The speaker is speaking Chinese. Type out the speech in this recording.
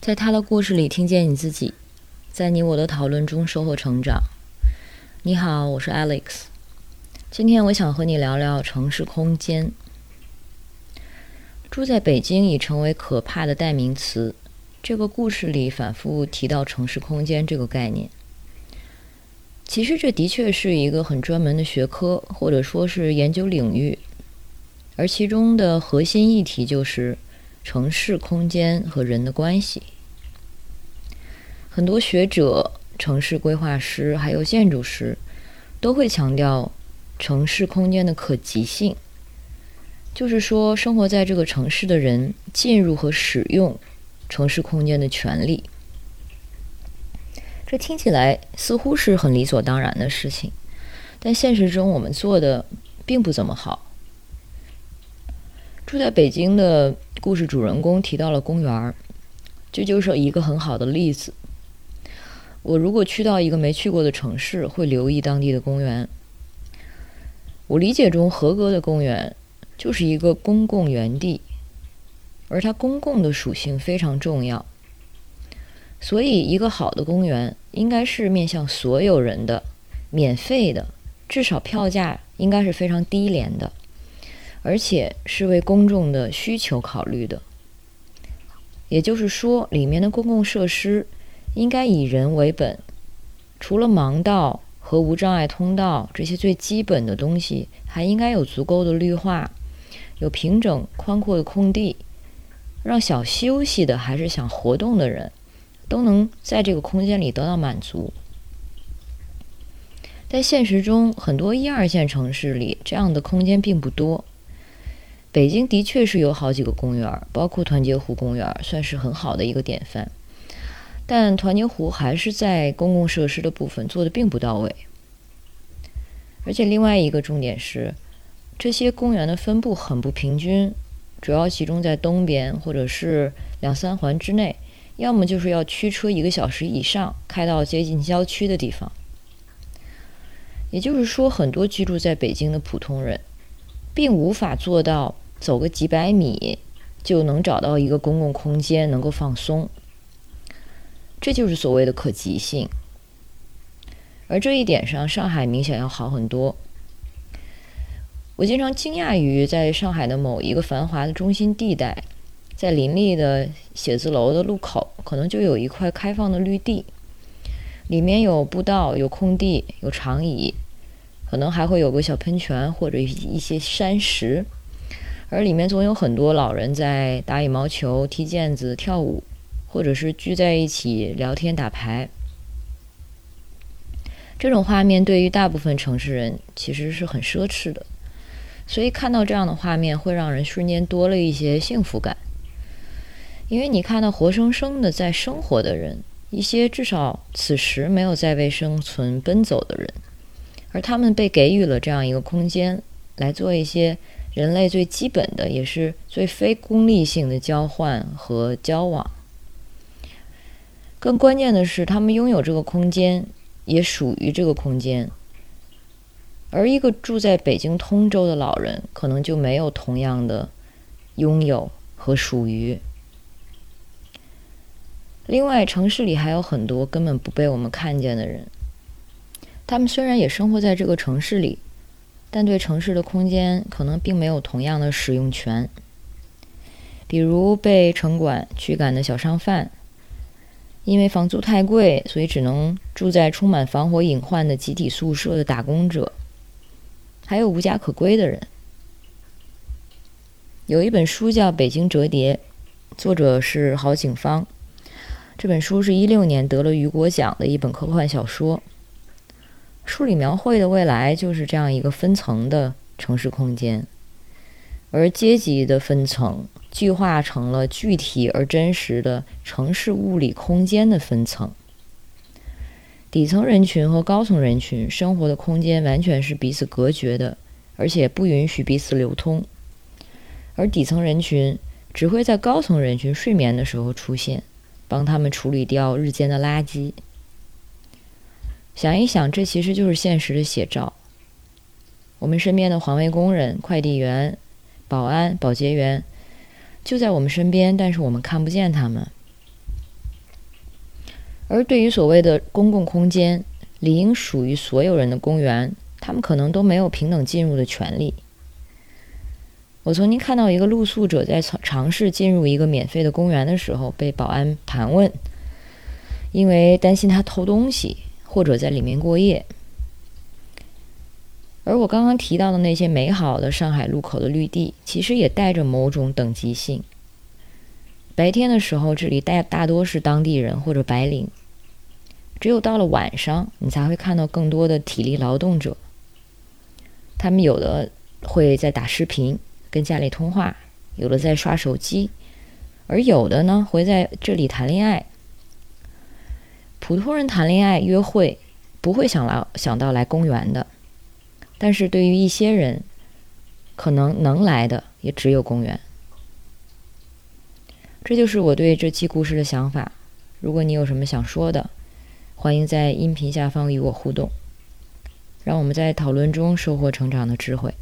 在他的故事里听见你自己，在你我的讨论中收获成长。你好，我是 Alex。今天我想和你聊聊城市空间。住在北京已成为可怕的代名词。这个故事里反复提到城市空间这个概念。其实这的确是一个很专门的学科，或者说是研究领域。而其中的核心议题就是城市空间和人的关系。很多学者、城市规划师还有建筑师都会强调城市空间的可及性，就是说，生活在这个城市的人进入和使用城市空间的权利。这听起来似乎是很理所当然的事情，但现实中我们做的并不怎么好。住在北京的故事主人公提到了公园儿，这就是一个很好的例子。我如果去到一个没去过的城市，会留意当地的公园。我理解中合格的公园就是一个公共园地，而它公共的属性非常重要。所以，一个好的公园应该是面向所有人的、免费的，至少票价应该是非常低廉的，而且是为公众的需求考虑的。也就是说，里面的公共设施。应该以人为本，除了盲道和无障碍通道这些最基本的东西，还应该有足够的绿化，有平整宽阔的空地，让想休息的还是想活动的人，都能在这个空间里得到满足。在现实中，很多一二线城市里，这样的空间并不多。北京的确是有好几个公园，包括团结湖公园，算是很好的一个典范。但团结湖还是在公共设施的部分做的并不到位，而且另外一个重点是，这些公园的分布很不平均，主要集中在东边或者是两三环之内，要么就是要驱车一个小时以上开到接近郊区的地方。也就是说，很多居住在北京的普通人，并无法做到走个几百米就能找到一个公共空间能够放松。这就是所谓的可及性，而这一点上，上海明显要好很多。我经常惊讶于，在上海的某一个繁华的中心地带，在林立的写字楼的路口，可能就有一块开放的绿地，里面有步道、有空地、有长椅，可能还会有个小喷泉或者一些山石，而里面总有很多老人在打羽毛球、踢毽子、跳舞。或者是聚在一起聊天打牌，这种画面对于大部分城市人其实是很奢侈的，所以看到这样的画面会让人瞬间多了一些幸福感，因为你看到活生生的在生活的人，一些至少此时没有在为生存奔走的人，而他们被给予了这样一个空间，来做一些人类最基本的也是最非功利性的交换和交往。更关键的是，他们拥有这个空间，也属于这个空间。而一个住在北京通州的老人，可能就没有同样的拥有和属于。另外，城市里还有很多根本不被我们看见的人，他们虽然也生活在这个城市里，但对城市的空间可能并没有同样的使用权。比如被城管驱赶的小商贩。因为房租太贵，所以只能住在充满防火隐患的集体宿舍的打工者，还有无家可归的人。有一本书叫《北京折叠》，作者是郝景芳。这本书是一六年得了雨果奖的一本科幻小说。书里描绘的未来就是这样一个分层的城市空间，而阶级的分层。具化成了具体而真实的城市物理空间的分层。底层人群和高层人群生活的空间完全是彼此隔绝的，而且不允许彼此流通。而底层人群只会在高层人群睡眠的时候出现，帮他们处理掉日间的垃圾。想一想，这其实就是现实的写照。我们身边的环卫工人、快递员、保安、保洁员。就在我们身边，但是我们看不见他们。而对于所谓的公共空间，理应属于所有人的公园，他们可能都没有平等进入的权利。我曾经看到一个露宿者在尝尝试进入一个免费的公园的时候，被保安盘问，因为担心他偷东西或者在里面过夜。而我刚刚提到的那些美好的上海路口的绿地，其实也带着某种等级性。白天的时候，这里大大多是当地人或者白领，只有到了晚上，你才会看到更多的体力劳动者。他们有的会在打视频。跟家里通话，有的在刷手机，而有的呢会在这里谈恋爱。普通人谈恋爱约会不会想来想到来公园的，但是对于一些人，可能能来的也只有公园。这就是我对这期故事的想法。如果你有什么想说的，欢迎在音频下方与我互动，让我们在讨论中收获成长的智慧。